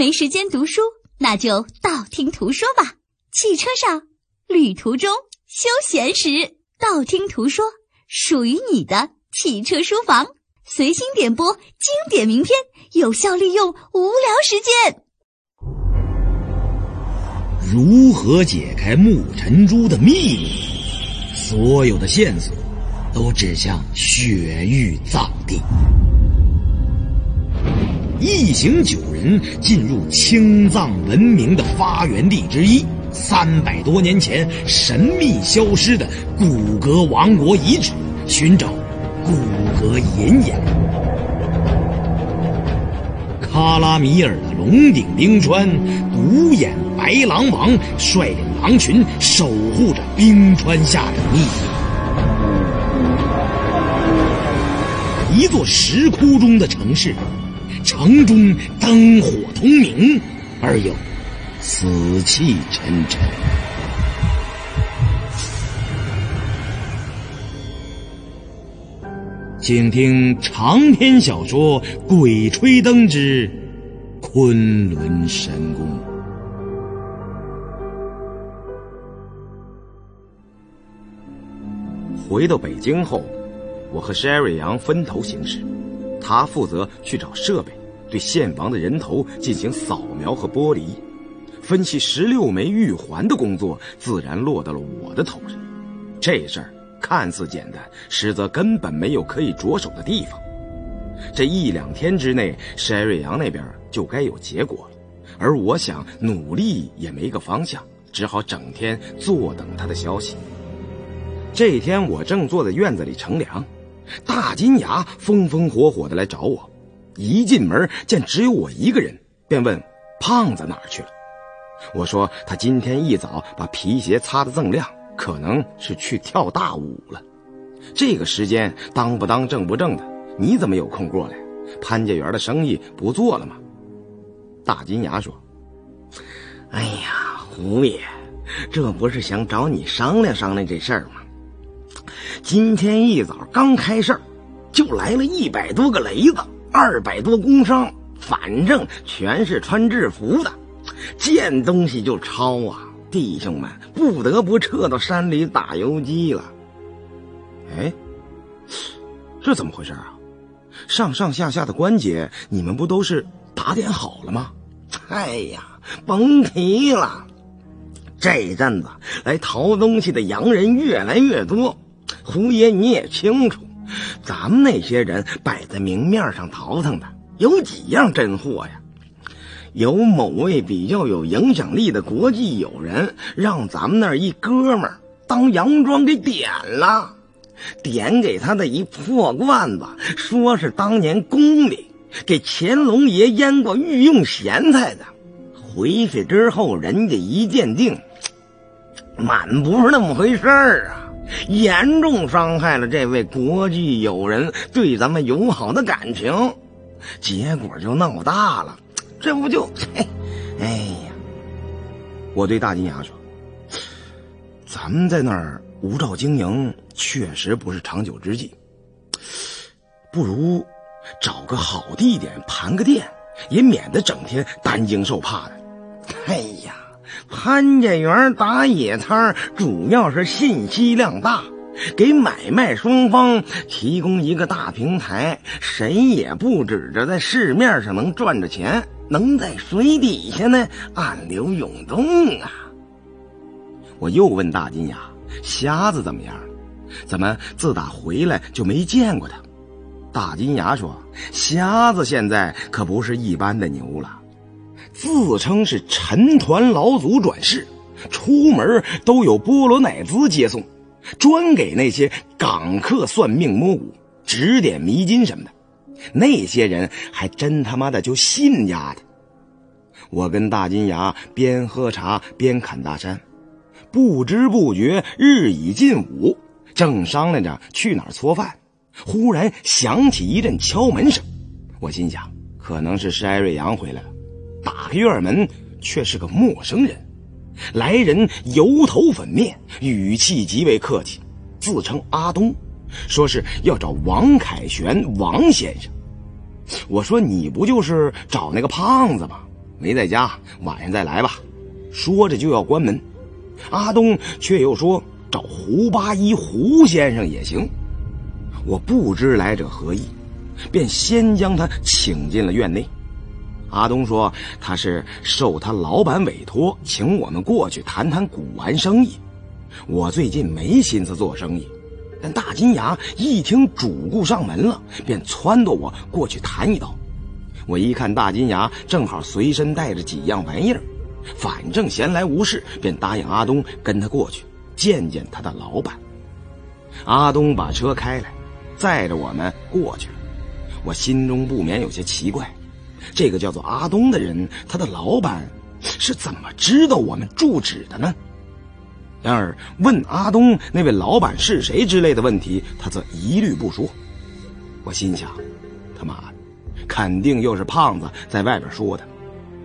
没时间读书，那就道听途说吧。汽车上、旅途中、休闲时，道听途说，属于你的汽车书房，随心点播经典名篇，有效利用无聊时间。如何解开木尘珠的秘密？所有的线索都指向雪域藏地。一行九人进入青藏文明的发源地之一——三百多年前神秘消失的古格王国遗址，寻找古格岩眼。卡拉米尔的龙顶冰川，独眼白狼王率领狼群守护着冰川下的秘密。一座石窟中的城市。城中灯火通明，而又死气沉沉。请听长篇小说《鬼吹灯之昆仑神宫》。回到北京后，我和 Sherry 杨分头行事。他负责去找设备，对献王的人头进行扫描和剥离，分析十六枚玉环的工作自然落到了我的头上。这事儿看似简单，实则根本没有可以着手的地方。这一两天之内，山瑞阳那边就该有结果了，而我想努力也没个方向，只好整天坐等他的消息。这天，我正坐在院子里乘凉。大金牙风风火火的来找我，一进门见只有我一个人，便问：“胖子哪儿去了？”我说：“他今天一早把皮鞋擦得锃亮，可能是去跳大舞了。这个时间当不当正不正的，你怎么有空过来？潘家园的生意不做了吗？”大金牙说：“哎呀，胡爷，这不是想找你商量商量这事儿吗？”今天一早刚开市就来了一百多个雷子，二百多工商，反正全是穿制服的，见东西就抄啊！弟兄们不得不撤到山里打游击了。哎，这怎么回事啊？上上下下的关节，你们不都是打点好了吗？哎呀，甭提了，这阵子来淘东西的洋人越来越多。胡爷，你也清楚，咱们那些人摆在明面上淘腾的有几样真货呀？有某位比较有影响力的国际友人，让咱们那一哥们当洋装给点了，点给他的一破罐子，说是当年宫里给乾隆爷腌过御用咸菜的。回去之后，人家一鉴定，满不是那么回事儿啊！严重伤害了这位国际友人对咱们友好的感情，结果就闹大了。这不就，哎呀！我对大金牙说：“咱们在那儿无照经营，确实不是长久之计。不如找个好地点盘个店，也免得整天担惊受怕的。”哎呀！潘家园打野摊主要是信息量大，给买卖双方提供一个大平台，谁也不指着在市面上能赚着钱，能在水底下呢暗流涌动啊！我又问大金牙：“瞎子怎么样？怎么自打回来就没见过他？”大金牙说：“瞎子现在可不是一般的牛了。”自称是陈团老祖转世，出门都有波罗乃兹接送，专给那些港客算命摸骨、指点迷津什么的。那些人还真他妈的就信丫的。我跟大金牙边喝茶边侃大山，不知不觉日已近午，正商量着去哪儿搓饭，忽然响起一阵敲门声。我心想，可能是施艾瑞阳回来了。打开院门，却是个陌生人。来人油头粉面，语气极为客气，自称阿东，说是要找王凯旋王先生。我说：“你不就是找那个胖子吗？没在家，晚上再来吧。说着就要关门，阿东却又说找胡八一胡先生也行。我不知来者何意，便先将他请进了院内。阿东说他是受他老板委托，请我们过去谈谈古玩生意。我最近没心思做生意，但大金牙一听主顾上门了，便撺掇我过去谈一道。我一看大金牙正好随身带着几样玩意儿，反正闲来无事，便答应阿东跟他过去见见他的老板。阿东把车开来，载着我们过去了。我心中不免有些奇怪，这个叫做阿东的人，他的老板是怎么知道我们住址的呢？然而问阿东那位老板是谁之类的问题，他则一律不说。我心想，他妈的！肯定又是胖子在外边说的，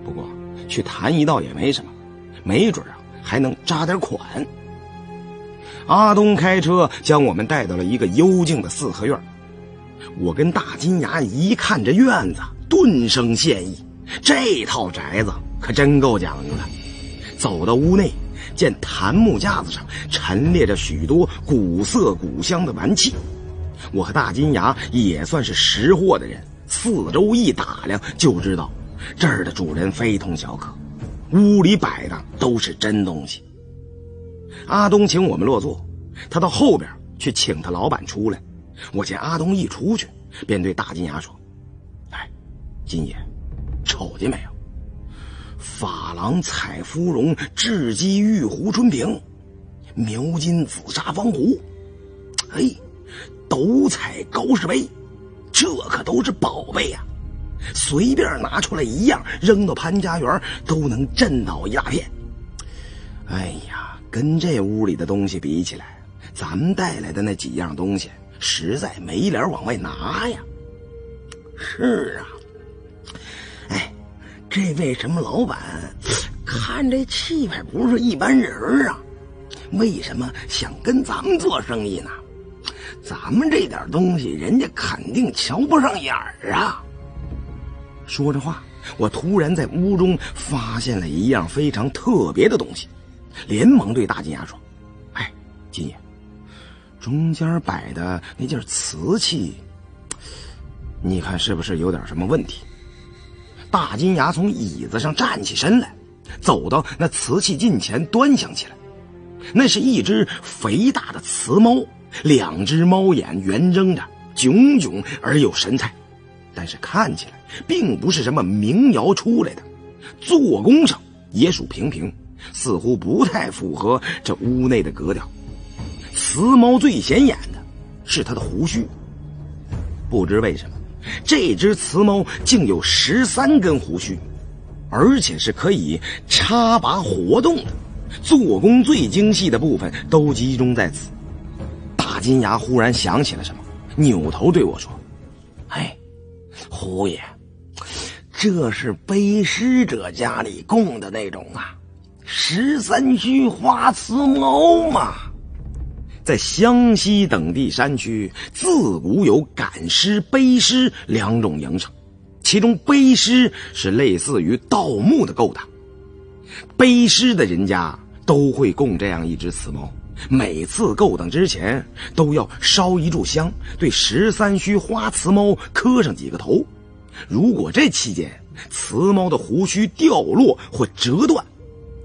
不过去谈一道也没什么，没准啊还能扎点款。阿东开车将我们带到了一个幽静的四合院，我跟大金牙一看这院子，顿生羡意。这套宅子可真够讲究的。走到屋内，见檀木架子上陈列着许多古色古香的玩器，我和大金牙也算是识货的人。四周一打量，就知道这儿的主人非同小可。屋里摆的都是真东西。阿东请我们落座，他到后边去请他老板出来。我见阿东一出去，便对大金牙说：“，金爷，瞅见没有？珐琅彩芙蓉雉鸡玉壶春瓶，描金紫砂方壶，哎，斗彩高士杯。”这可都是宝贝呀，随便拿出来一样扔到潘家园都能震倒一大片。哎呀，跟这屋里的东西比起来，咱们带来的那几样东西实在没脸往外拿呀。是啊，这位什么老板，看这气派不是一般人啊，为什么想跟咱们做生意呢？咱们这点东西，人家肯定瞧不上眼儿啊！说着话，我突然在屋中发现了一样非常特别的东西，连忙对大金牙说：“哎，金爷，中间摆的那件瓷器，你看是不是有点什么问题？”大金牙从椅子上站起身来，走到那瓷器近前端详起来，那是一只肥大的瓷猫。两只猫眼圆睁着，炯炯而有神采，但是看起来并不是什么名窑出来的，做工上也属平平，似乎不太符合这屋内的格调。瓷猫最显眼的是它的胡须，不知为什么，这只雌猫竟有十三根胡须，而且是可以插拔活动的，做工最精细的部分都集中在此。大金牙忽然想起了什么，扭头对我说：“哎，胡爷，这是背尸者家里供的那种啊，十三须花瓷猫嘛。在湘西等地山区，自古有赶尸、背尸两种营生，其中背尸是类似于盗墓的勾当，背尸的人家都会供这样一只雌猫。”每次勾当之前都要烧一炷香，对十三须花瓷猫磕上几个头。如果这期间瓷猫的胡须掉落或折断，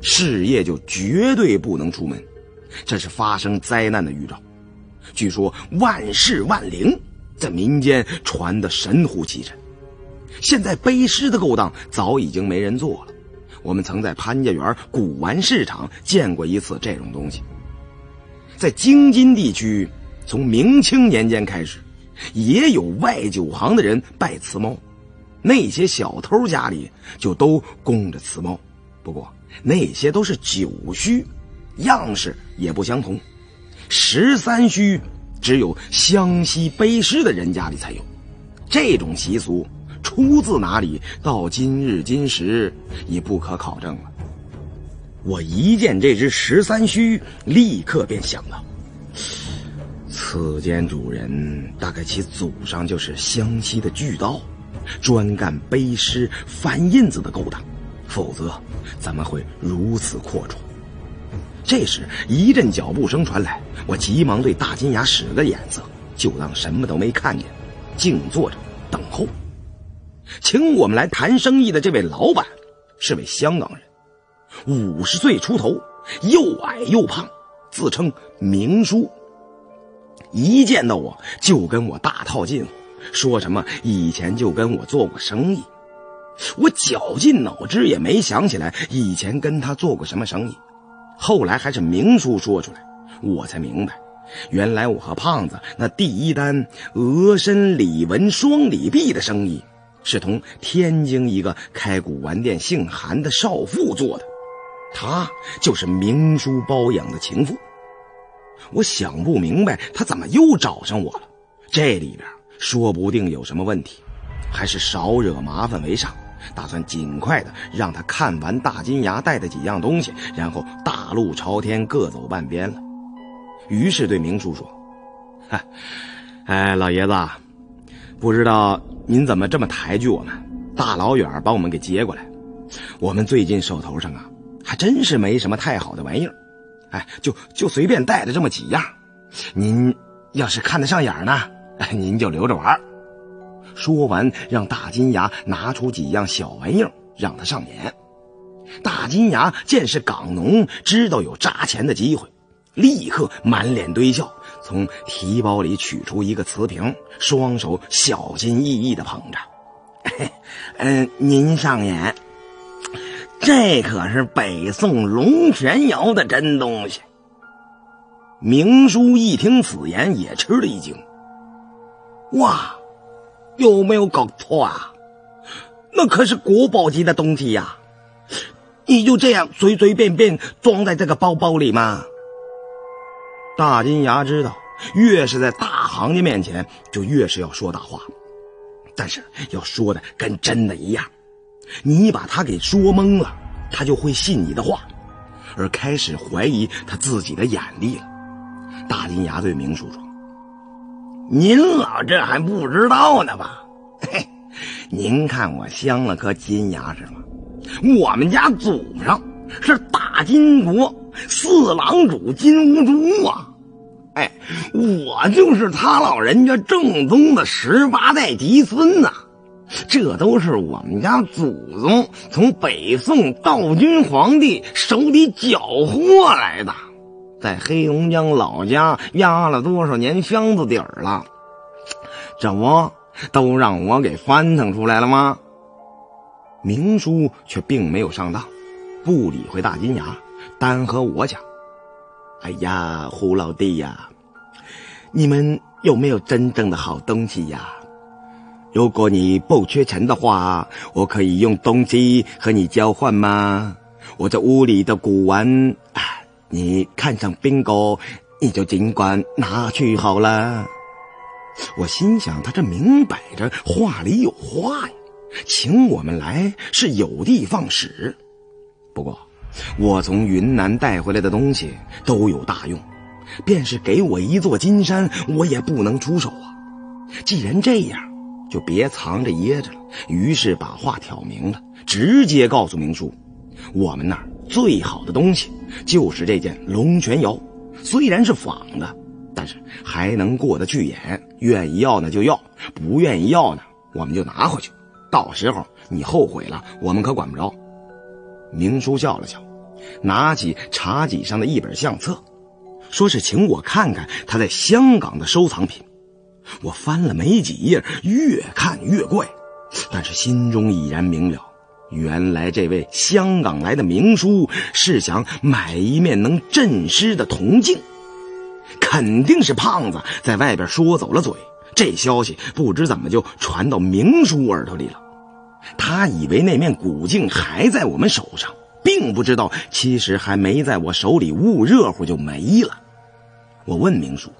事业就绝对不能出门，这是发生灾难的预兆。据说万事万灵，在民间传得神乎其神。现在背尸的勾当早已经没人做了，我们曾在潘家园古玩市场见过一次这种东西。在京津地区，从明清年间开始，也有外酒行的人拜瓷猫，那些小偷家里就都供着瓷猫，不过那些都是酒须，样式也不相同。十三须只有湘西背尸的人家里才有，这种习俗出自哪里？到今日今时已不可考证了。我一见这只十三须，立刻便想到，此间主人大概其祖上就是湘西的巨盗，专干背尸、翻印子的勾当，否则怎么会如此阔绰？这时一阵脚步声传来，我急忙对大金牙使个眼色，就当什么都没看见，静坐着等候。请我们来谈生意的这位老板是位香港人，五十岁出头，又矮又胖，自称明叔。一见到我就跟我大套近乎，说什么以前就跟我做过生意。我绞尽脑汁也没想起来以前跟他做过什么生意。后来还是明叔说出来，我才明白，原来我和胖子那第一单额身李纹双李币的生意。是同天津一个开古玩店姓韩的少妇做的，她就是明叔包养的情妇。我想不明白他怎么又找上我了，这里边说不定有什么问题，还是少惹麻烦为上。打算尽快的让他看完大金牙带的几样东西，然后大路朝天，各走半边了。于是对明叔说：“哈，哎，老爷子。”不知道您怎么这么抬举我们，大老远把我们给接过来。我们最近手头上啊，还真是没什么太好的玩意儿，哎，就就随便带了这么几样。您要是看得上眼呢，您就留着玩。说完，让大金牙拿出几样小玩意儿让他上眼。大金牙见是港农，知道有扎钱的机会，立刻满脸堆笑。从提包里取出一个瓷瓶，双手小心翼翼地捧着。嘿 嗯，您上眼，这可是北宋龙泉窑的真东西。明叔一听此言，也吃了一惊。哇，有没有搞错啊？那可是国宝级的东西呀！你就这样随随便便装在这个包包里吗？大金牙知道，越是在大行家面前，就越是要说大话，但是要说的跟真的一样。你把他给说懵了，他就会信你的话，而开始怀疑他自己的眼力了。大金牙对明叔说：“您老这还不知道呢吧？嘿，您看我镶了颗金牙是吗？我们家祖上是大金国四郎主金兀术啊。”哎，我就是他老人家正宗的十八代嫡孙呐，这都是我们家祖宗从北宋道君皇帝手里缴获来的，在黑龙江老家压了多少年箱子底儿了，这不都让我给翻腾出来了吗？明叔却并没有上当，不理会大金牙，单和我讲。哎呀，胡老弟呀，你们有没有真正的好东西呀？如果你不缺钱的话，我可以用东西和你交换吗？我这屋里的古玩，你看上宾狗，你就尽管拿去好了。我心想，他这明摆着话里有话呀，请我们来是有的放矢。不过。我从云南带回来的东西都有大用，便是给我一座金山，我也不能出手啊。既然这样，就别藏着掖着了。于是把话挑明了，直接告诉明叔，我们那儿最好的东西就是这件龙泉窑，虽然是仿的，但是还能过得去眼。愿意要呢就要，不愿意要呢，我们就拿回去。到时候你后悔了，我们可管不着。明叔笑了笑，拿起茶几上的一本相册，说是请我看看他在香港的收藏品。我翻了没几页，越看越怪，但是心中已然明了，原来这位香港来的明叔是想买一面能镇尸的铜镜，肯定是胖子在外边说走了嘴，这消息不知怎么就传到明叔耳朵里了。他以为那面古镜还在我们手上，并不知道其实还没在我手里捂热乎就没了。我问明叔：“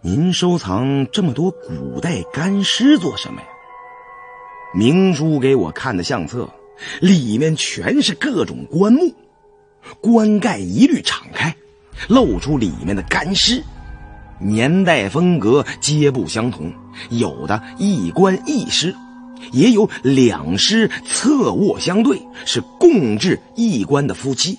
您收藏这么多古代干尸做什么呀？”明叔给我看的相册，里面全是各种棺木，棺盖一律敞开，露出里面的干尸，年代风格皆不相同，有的一棺一尸。也有两尸侧卧相对，是共置一棺的夫妻。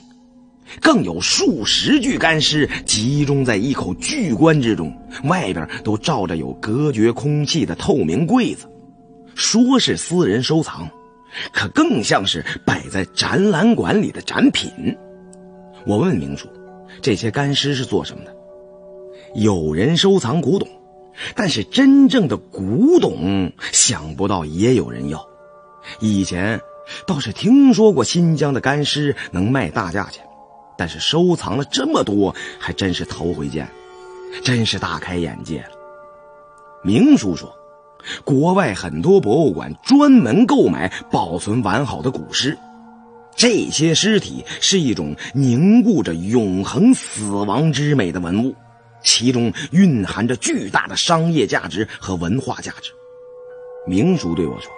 更有数十具干尸集中在一口巨棺之中，外边都罩着有隔绝空气的透明柜子，说是私人收藏，可更像是摆在展览馆里的展品。我问明叔，这些干尸是做什么的？有人收藏古董，但是真正的古董，想不到也有人要。以前倒是听说过新疆的干尸能卖大价钱。但是收藏了这么多，还真是头回见，真是大开眼界了。明叔说，国外很多博物馆专门购买保存完好的古尸，这些尸体是一种凝固着永恒死亡之美的文物，其中蕴含着巨大的商业价值和文化价值。明叔对我说。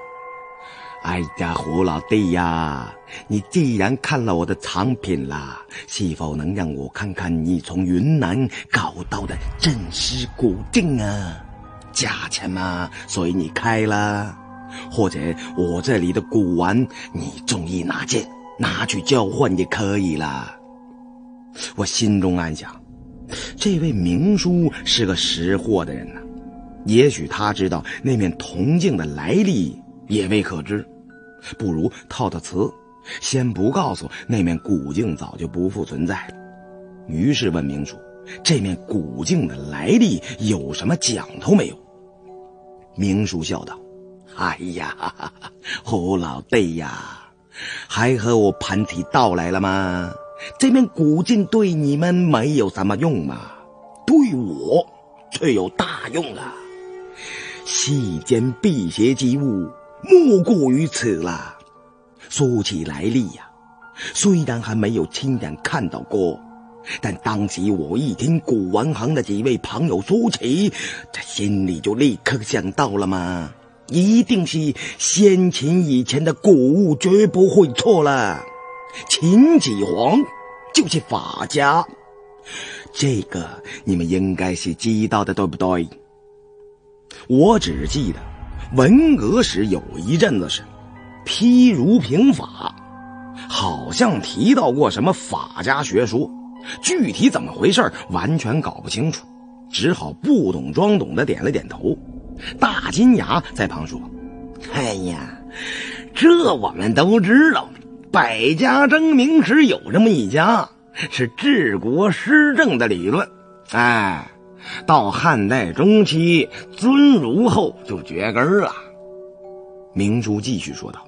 哎呀，胡老弟呀，你既然看了我的藏品啦，是否能让我看看你从云南搞到的镇尸古镜啊？价钱嘛，所以你开了。或者我这里的古玩，你中意哪件，拿去交换也可以啦。我心中暗想，这位明叔是个识货的人呐，也许他知道那面铜镜的来历，也未可知。不如套套词，先不告诉那面古镜早就不复存在了。于是问明叔：“这面古镜的来历有什么讲头没有？”明叔笑道：“哎呀，胡老弟呀，还和我盘起道来了吗？这面古镜对你们没有什么用嘛，对我却有大用啊！世间辟邪之物。”莫过于此了。说起来历呀，虽然还没有亲眼看到过，但当时我一听古玩行的几位朋友说起，这心里就立刻想到了嘛，一定是先秦以前的古物，绝不会错了。秦始皇就是法家，这个你们应该是知道的，对不对？我只记得。文革时有一阵子是批儒平法，好像提到过什么法家学说，具体怎么回事完全搞不清楚，只好不懂装懂的点了点头。大金牙在旁说：“哎呀，这我们都知道，百家争鸣时有这么一家，是治国施政的理论。哎。”到汉代中期，尊儒后就绝根了。明珠继续说道：“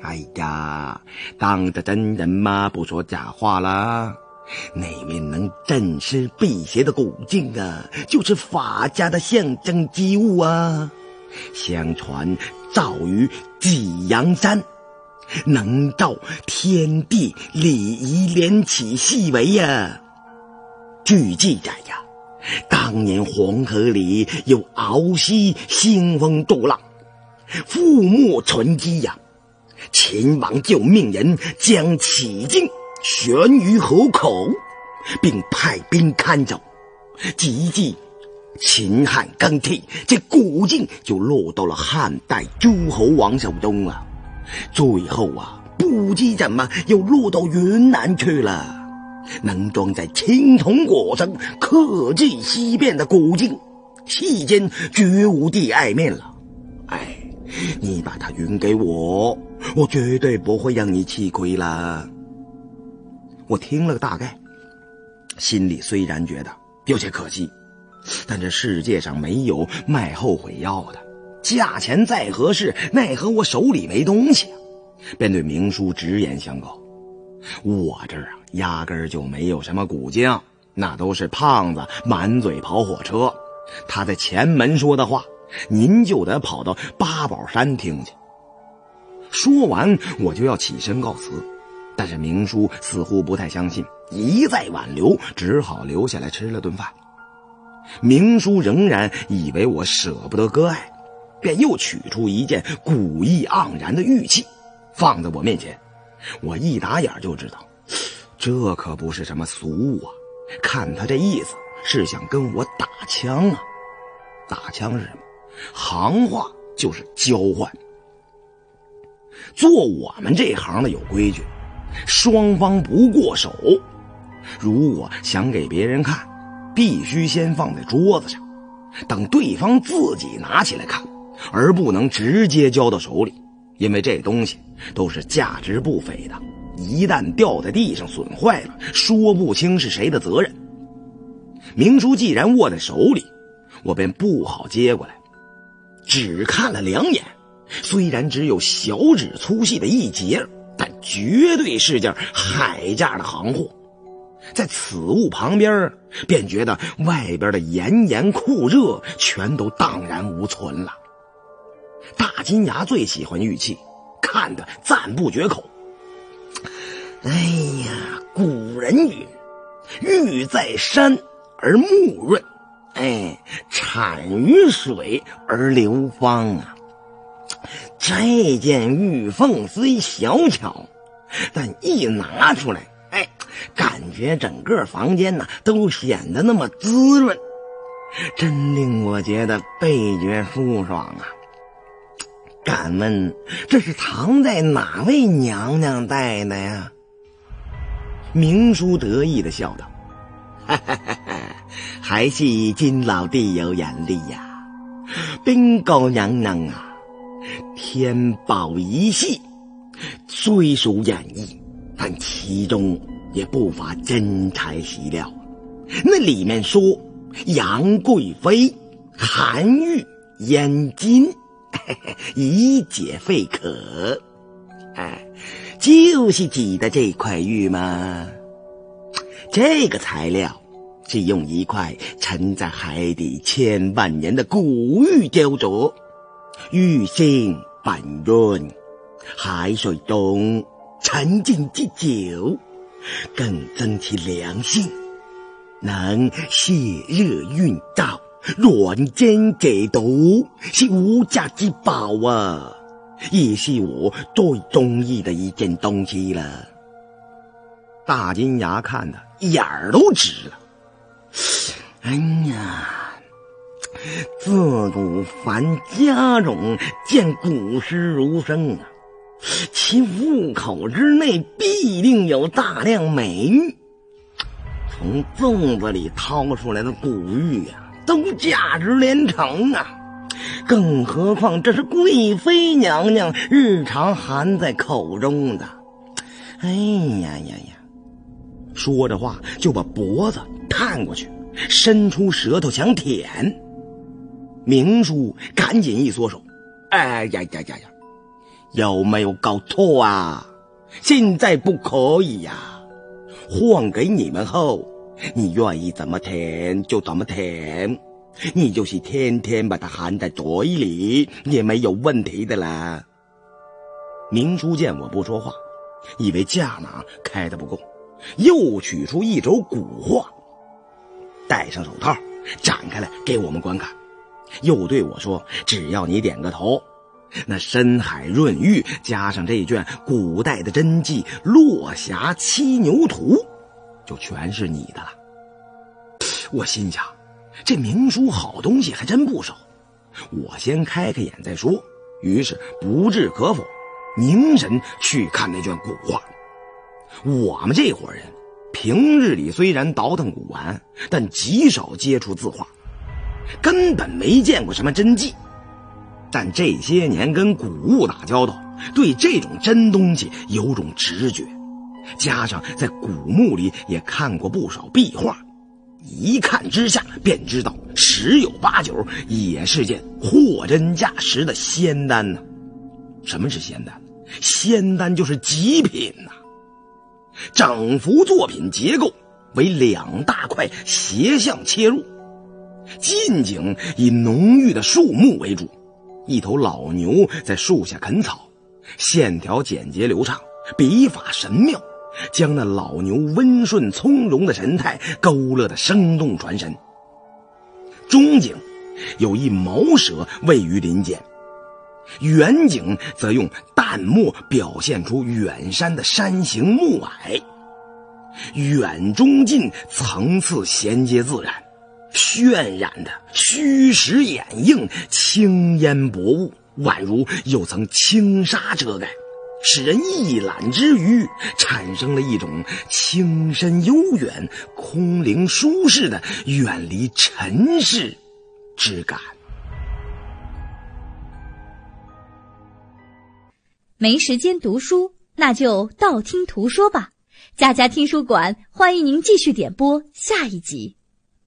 哎呀，当着真人嘛，不说假话啦。那面能镇尸辟邪的古镜啊，就是法家的象征之物啊。相传造于济阳山，能照天地礼仪连起细微呀。据记载呀。”当年黄河里有鳌溪兴风作浪，覆没沉积呀。秦王就命人将起镜悬于河口，并派兵看守。即即秦汉更替，这古镜就落到了汉代诸侯王手中了。最后啊，不知怎么又落到云南去了。能装在青铜果上刻迹稀变的古镜，世间绝无第二面了。哎，你把它匀给我，我绝对不会让你吃亏了。我听了个大概，心里虽然觉得有些可惜，但这世界上没有卖后悔药的，价钱再合适，奈何我手里没东西，便对明叔直言相告：我这儿啊。压根儿就没有什么古镜，那都是胖子满嘴跑火车。他在前门说的话，您就得跑到八宝山听去。说完，我就要起身告辞，但是明叔似乎不太相信，一再挽留，只好留下来吃了顿饭。明叔仍然以为我舍不得割爱，便又取出一件古意盎然的玉器，放在我面前。我一打眼就知道。这可不是什么俗物啊！看他这意思，是想跟我打枪啊！打枪是什么？行话就是交换。做我们这行的有规矩，双方不过手。如果想给别人看，必须先放在桌子上，等对方自己拿起来看，而不能直接交到手里，因为这东西都是价值不菲的，一旦掉在地上损坏了，说不清是谁的责任。明叔既然握在手里，我便不好接过来，只看了两眼。虽然只有小指粗细的一截，绝对是件海价的行货。在此物旁边，便觉得外边的炎炎酷热全都荡然无存了。大金牙最喜欢玉器，看得赞不绝口。哎呀，古人云：“玉在山而木润，哎，产于水而流芳啊。”这件玉凤虽小巧，但一拿出来，哎，感觉整个房间呢都显得那么滋润，真令我觉得倍觉舒爽啊！敢问这是藏在哪位娘娘带的呀？明叔得意的笑道：“哈哈哈哈还是金老弟有眼力呀，冰高娘娘啊！”天宝一系虽属演绎，但其中也不乏真材实料。那里面说杨贵妃含玉燕金，以解肺渴，哎，就是指的这块玉吗？这个材料是用一块沉在海底千万年的古玉雕琢。玉性本润，海水中沉浸之久，更增其良性，能泄热运燥、软坚解毒，是无价之宝啊！也是我最中意的一件东西了。大金牙看的眼儿都直了。哎呀！自古凡家种，见古诗如生啊，其户口之内必定有大量美玉。从粽子里掏出来的古玉呀，都价值连城啊！更何况这是贵妃娘娘日常含在口中的。哎呀呀呀！说着话就把脖子探过去，伸出舌头想舔。明叔赶紧一缩手，哎呀呀呀呀，有没有搞错啊？现在不可以呀！换给你们后，你愿意怎么舔就怎么舔，你就是天天把它含在嘴里也没有问题的啦。明叔见我不说话，以为价码开的不够，又取出一轴古画，戴上手套，展开来给我们观看。又对我说：“只要你点个头，那深海润玉加上这卷古代的真迹《落霞七牛图》，就全是你的了。”我心想，这明书好东西还真不少。我先开开眼再说。于是不置可否，凝神去看那卷古画。我们这伙人平日里虽然倒腾古玩，但极少接触字画。根本没见过什么真迹，但这些年跟古物打交道，对这种真东西有种直觉，加上在古墓里也看过不少壁画，一看之下便知道十有八九也是件货真价实的仙丹呢。什么是仙丹？仙丹就是极品呐！整幅作品结构为两大块斜向切入。近景以浓郁的树木为主，一头老牛在树下啃草，线条简洁流畅，笔法神妙，将那老牛温顺从容的神态勾勒得生动传神。中景有一毛蛇位于林间，远景则用淡墨表现出远山的山形暮霭，远中近层次衔接自然。渲染的虚实掩映，青烟薄雾，宛如有层轻纱遮盖，使人一览之余，产生了一种清深悠远、空灵舒适的远离尘世之感。没时间读书，那就道听途说吧。家家听书馆欢迎您继续点播下一集。